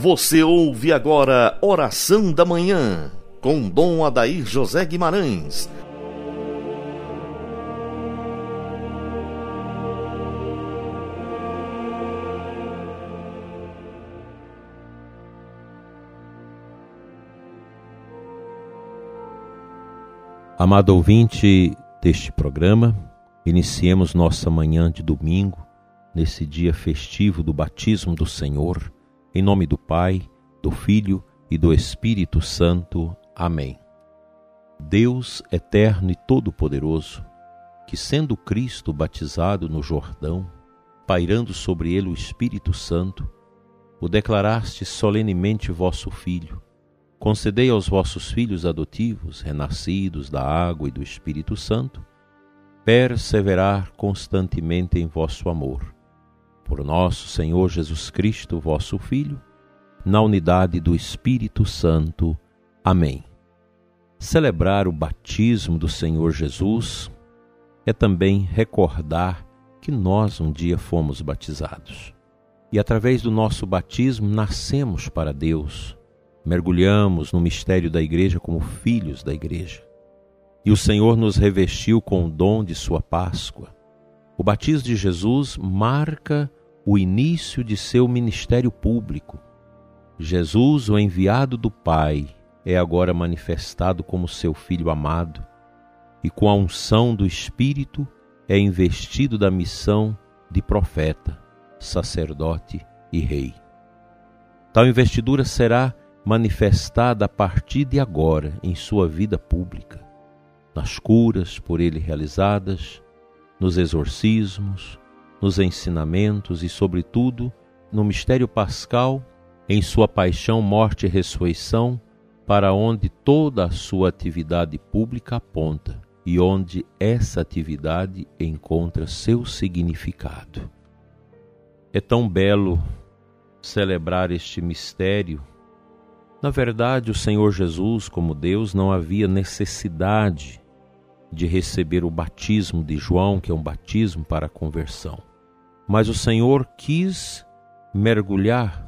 Você ouve agora Oração da Manhã, com Dom Adair José Guimarães. Amado ouvinte deste programa, iniciemos nossa manhã de domingo, nesse dia festivo do batismo do Senhor em nome do Pai, do Filho e do Espírito Santo. Amém. Deus eterno e todo-poderoso, que sendo Cristo batizado no Jordão, pairando sobre ele o Espírito Santo, o declaraste solenemente vosso Filho, concedei aos vossos filhos adotivos, renascidos da água e do Espírito Santo, perseverar constantemente em vosso amor por nosso Senhor Jesus Cristo, vosso Filho, na unidade do Espírito Santo. Amém. Celebrar o batismo do Senhor Jesus é também recordar que nós um dia fomos batizados. E através do nosso batismo nascemos para Deus, mergulhamos no mistério da Igreja como filhos da Igreja. E o Senhor nos revestiu com o dom de Sua Páscoa. O batismo de Jesus marca o início de seu ministério público. Jesus, o enviado do Pai, é agora manifestado como seu Filho amado e, com a unção do Espírito, é investido da missão de profeta, sacerdote e rei. Tal investidura será manifestada a partir de agora em sua vida pública, nas curas por ele realizadas, nos exorcismos, nos ensinamentos e, sobretudo, no mistério pascal, em sua paixão, morte e ressurreição, para onde toda a sua atividade pública aponta e onde essa atividade encontra seu significado. É tão belo celebrar este mistério. Na verdade, o Senhor Jesus, como Deus, não havia necessidade de receber o batismo de João, que é um batismo para a conversão. Mas o Senhor quis mergulhar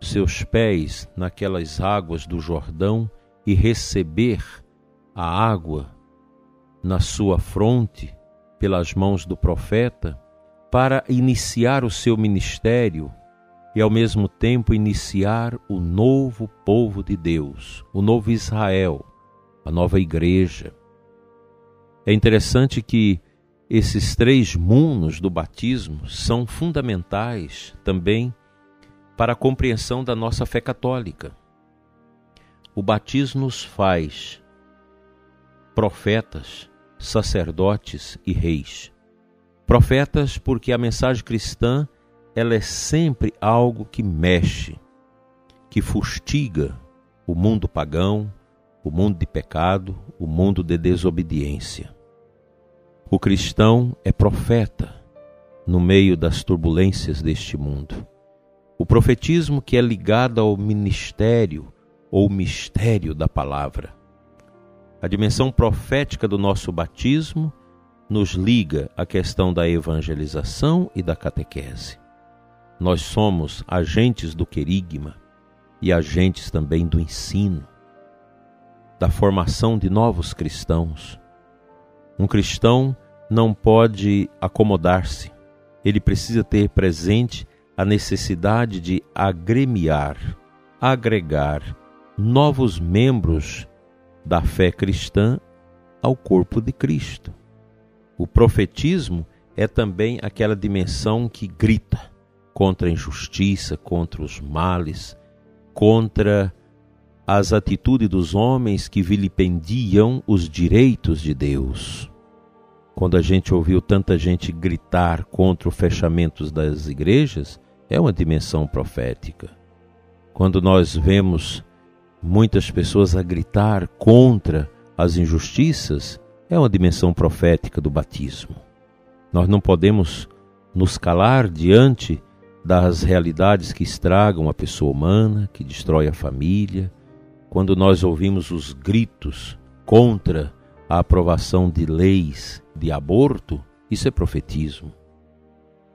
seus pés naquelas águas do Jordão e receber a água na sua fronte pelas mãos do profeta para iniciar o seu ministério e ao mesmo tempo iniciar o novo povo de Deus, o novo Israel, a nova igreja. É interessante que esses três munos do batismo são fundamentais também para a compreensão da nossa fé católica. O batismo nos faz profetas, sacerdotes e reis. Profetas porque a mensagem cristã ela é sempre algo que mexe, que fustiga o mundo pagão, o mundo de pecado, o mundo de desobediência. O cristão é profeta no meio das turbulências deste mundo. O profetismo que é ligado ao ministério ou mistério da palavra. A dimensão profética do nosso batismo nos liga à questão da evangelização e da catequese. Nós somos agentes do querigma e agentes também do ensino, da formação de novos cristãos um cristão não pode acomodar-se. Ele precisa ter presente a necessidade de agremiar, agregar novos membros da fé cristã ao corpo de Cristo. O profetismo é também aquela dimensão que grita contra a injustiça, contra os males, contra as atitudes dos homens que vilipendiam os direitos de Deus. Quando a gente ouviu tanta gente gritar contra o fechamento das igrejas, é uma dimensão profética. Quando nós vemos muitas pessoas a gritar contra as injustiças, é uma dimensão profética do batismo. Nós não podemos nos calar diante das realidades que estragam a pessoa humana, que destrói a família, quando nós ouvimos os gritos contra a aprovação de leis de aborto, isso é profetismo.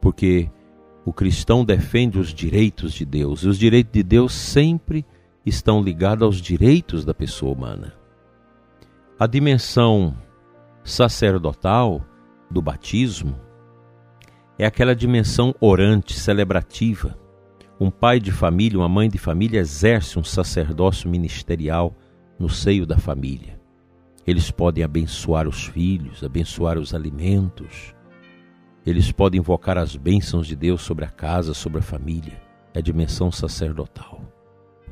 Porque O cristão defende os direitos de Deus, e os direitos de Deus sempre estão ligados aos direitos da pessoa humana. A dimensão sacerdotal do batismo é aquela dimensão orante, celebrativa. Um pai de família, uma mãe de família exerce um sacerdócio ministerial no seio da família. Eles podem abençoar os filhos, abençoar os alimentos. Eles podem invocar as bênçãos de Deus sobre a casa, sobre a família. É a dimensão sacerdotal.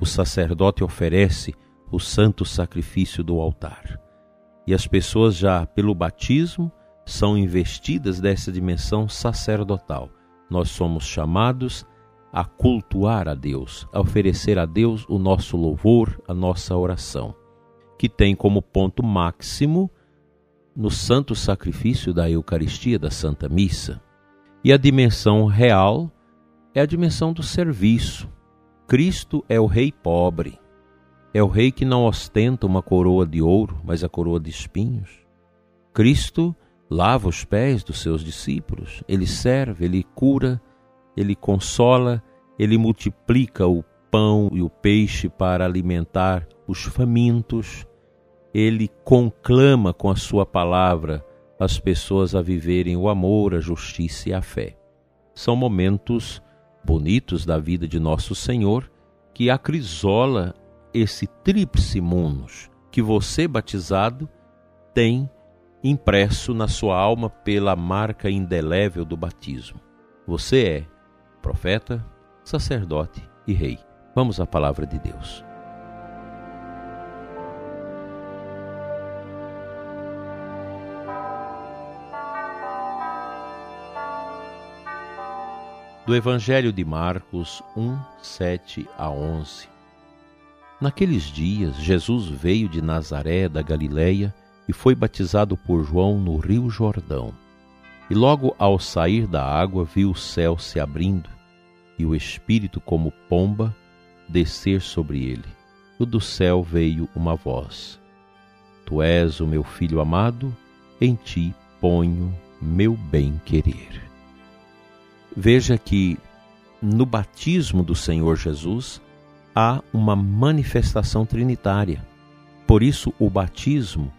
O sacerdote oferece o santo sacrifício do altar. E as pessoas já pelo batismo são investidas dessa dimensão sacerdotal. Nós somos chamados a cultuar a Deus, a oferecer a Deus o nosso louvor, a nossa oração, que tem como ponto máximo no santo sacrifício da Eucaristia, da Santa Missa. E a dimensão real é a dimensão do serviço. Cristo é o Rei pobre, é o Rei que não ostenta uma coroa de ouro, mas a coroa de espinhos. Cristo lava os pés dos seus discípulos, ele serve, ele cura, ele consola, ele multiplica o pão e o peixe para alimentar os famintos, ele conclama com a sua palavra as pessoas a viverem o amor, a justiça e a fé. São momentos bonitos da vida de nosso Senhor que acrisola esse tríplice munus que você batizado tem impresso na sua alma pela marca indelével do batismo. Você é profeta, sacerdote e rei. Vamos à palavra de Deus. Do Evangelho de Marcos 1, 7 a 11. Naqueles dias, Jesus veio de Nazaré da Galileia e foi batizado por João no Rio Jordão. E logo ao sair da água viu o céu se abrindo e o Espírito, como pomba, descer sobre ele. E do céu veio uma voz: Tu és o meu filho amado, em ti ponho meu bem-querer. Veja que no batismo do Senhor Jesus há uma manifestação trinitária. Por isso, o batismo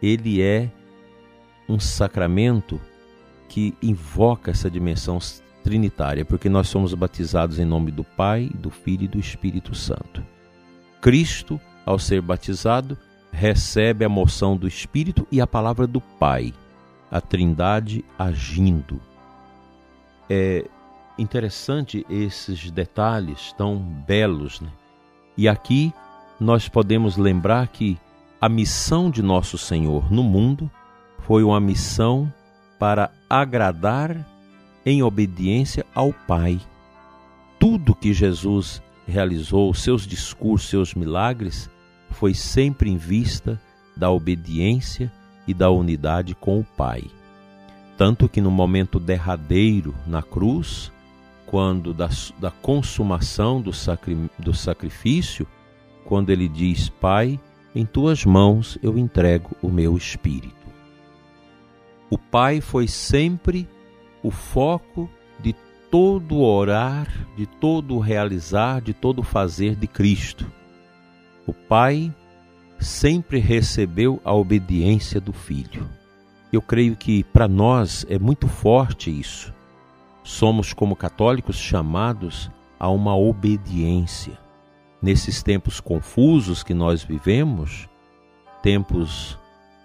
ele é um sacramento que invoca essa dimensão trinitária, porque nós somos batizados em nome do Pai, do Filho e do Espírito Santo. Cristo, ao ser batizado, recebe a moção do Espírito e a palavra do Pai, a Trindade agindo. É interessante esses detalhes tão belos, né? E aqui nós podemos lembrar que a missão de nosso Senhor no mundo foi uma missão para agradar em obediência ao Pai. Tudo que Jesus realizou, seus discursos, seus milagres, foi sempre em vista da obediência e da unidade com o Pai. Tanto que no momento derradeiro na cruz, quando da, da consumação do, sacri, do sacrifício, quando ele diz: Pai, em tuas mãos eu entrego o meu espírito. O Pai foi sempre o foco de todo orar, de todo realizar, de todo fazer de Cristo. O Pai sempre recebeu a obediência do Filho. Eu creio que para nós é muito forte isso. Somos, como católicos, chamados a uma obediência nesses tempos confusos que nós vivemos, tempos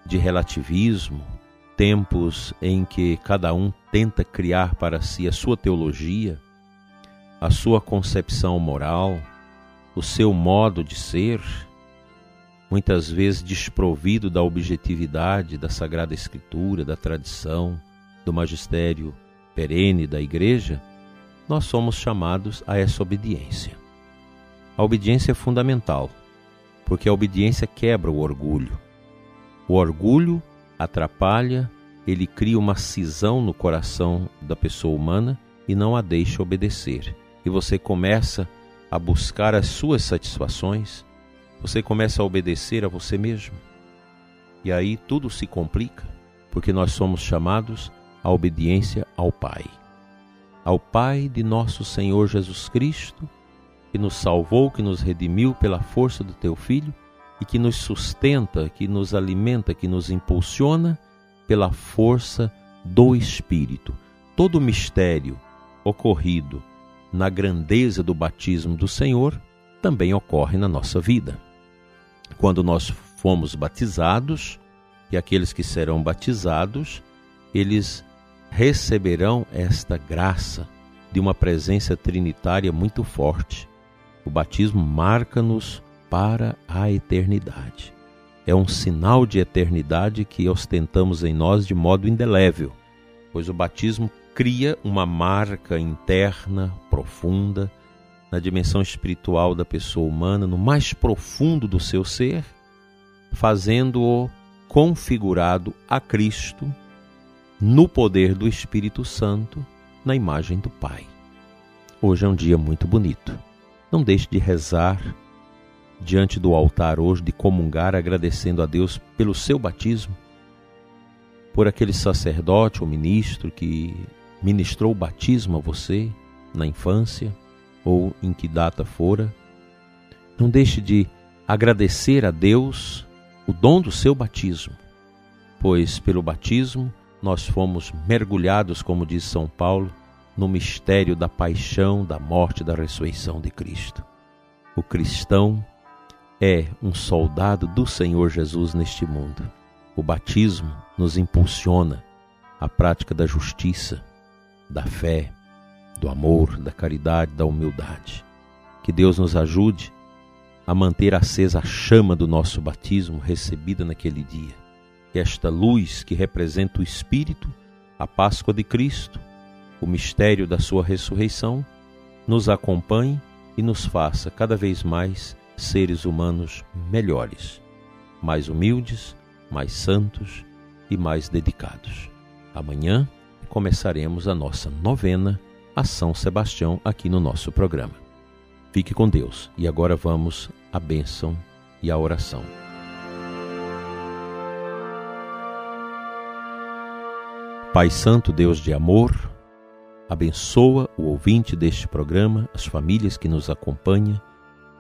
de relativismo, tempos em que cada um tenta criar para si a sua teologia, a sua concepção moral, o seu modo de ser, muitas vezes desprovido da objetividade da Sagrada Escritura, da tradição, do magistério perene da Igreja, nós somos chamados a essa obediência. A obediência é fundamental, porque a obediência quebra o orgulho. O orgulho atrapalha, ele cria uma cisão no coração da pessoa humana e não a deixa obedecer. E você começa a buscar as suas satisfações, você começa a obedecer a você mesmo. E aí tudo se complica, porque nós somos chamados à obediência ao Pai. ao Pai de nosso Senhor Jesus Cristo, que nos salvou, que nos redimiu pela força do teu Filho e que nos sustenta, que nos alimenta, que nos impulsiona pela força do Espírito. Todo o mistério ocorrido na grandeza do batismo do Senhor também ocorre na nossa vida. Quando nós fomos batizados, e aqueles que serão batizados, eles receberão esta graça de uma presença trinitária muito forte. O batismo marca-nos para a eternidade. É um sinal de eternidade que ostentamos em nós de modo indelével, pois o batismo cria uma marca interna, profunda, na dimensão espiritual da pessoa humana, no mais profundo do seu ser, fazendo-o configurado a Cristo no poder do Espírito Santo, na imagem do Pai. Hoje é um dia muito bonito. Não deixe de rezar diante do altar hoje, de comungar, agradecendo a Deus pelo seu batismo, por aquele sacerdote ou ministro que ministrou o batismo a você na infância ou em que data fora. Não deixe de agradecer a Deus o dom do seu batismo, pois pelo batismo nós fomos mergulhados, como diz São Paulo, no mistério da paixão, da morte e da ressurreição de Cristo. O cristão é um soldado do Senhor Jesus neste mundo. O batismo nos impulsiona à prática da justiça, da fé, do amor, da caridade, da humildade. Que Deus nos ajude a manter acesa a chama do nosso batismo recebida naquele dia. Que esta luz que representa o Espírito, a Páscoa de Cristo, o mistério da Sua ressurreição, nos acompanhe e nos faça cada vez mais seres humanos melhores, mais humildes, mais santos e mais dedicados. Amanhã começaremos a nossa novena a São Sebastião aqui no nosso programa. Fique com Deus e agora vamos à bênção e à oração. Pai Santo, Deus de amor, abençoa o ouvinte deste programa, as famílias que nos acompanham,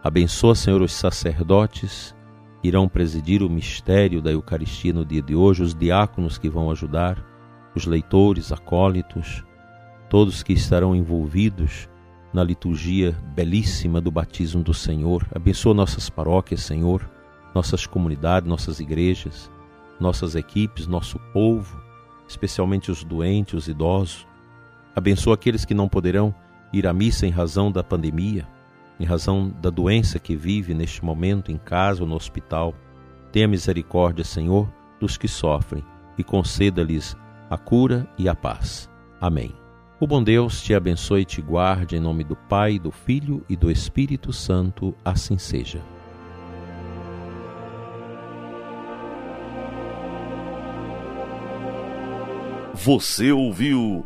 abençoa, Senhor, os sacerdotes que irão presidir o mistério da Eucaristia no dia de hoje, os diáconos que vão ajudar, os leitores, acólitos, todos que estarão envolvidos na liturgia belíssima do batismo do Senhor. Abençoa nossas paróquias, Senhor, nossas comunidades, nossas igrejas, nossas equipes, nosso povo, especialmente os doentes, os idosos. Abençoa aqueles que não poderão ir à missa em razão da pandemia, em razão da doença que vive neste momento em casa ou no hospital. Tenha misericórdia, Senhor, dos que sofrem e conceda-lhes a cura e a paz. Amém. O bom Deus te abençoe e te guarde em nome do Pai, do Filho e do Espírito Santo, assim seja. Você ouviu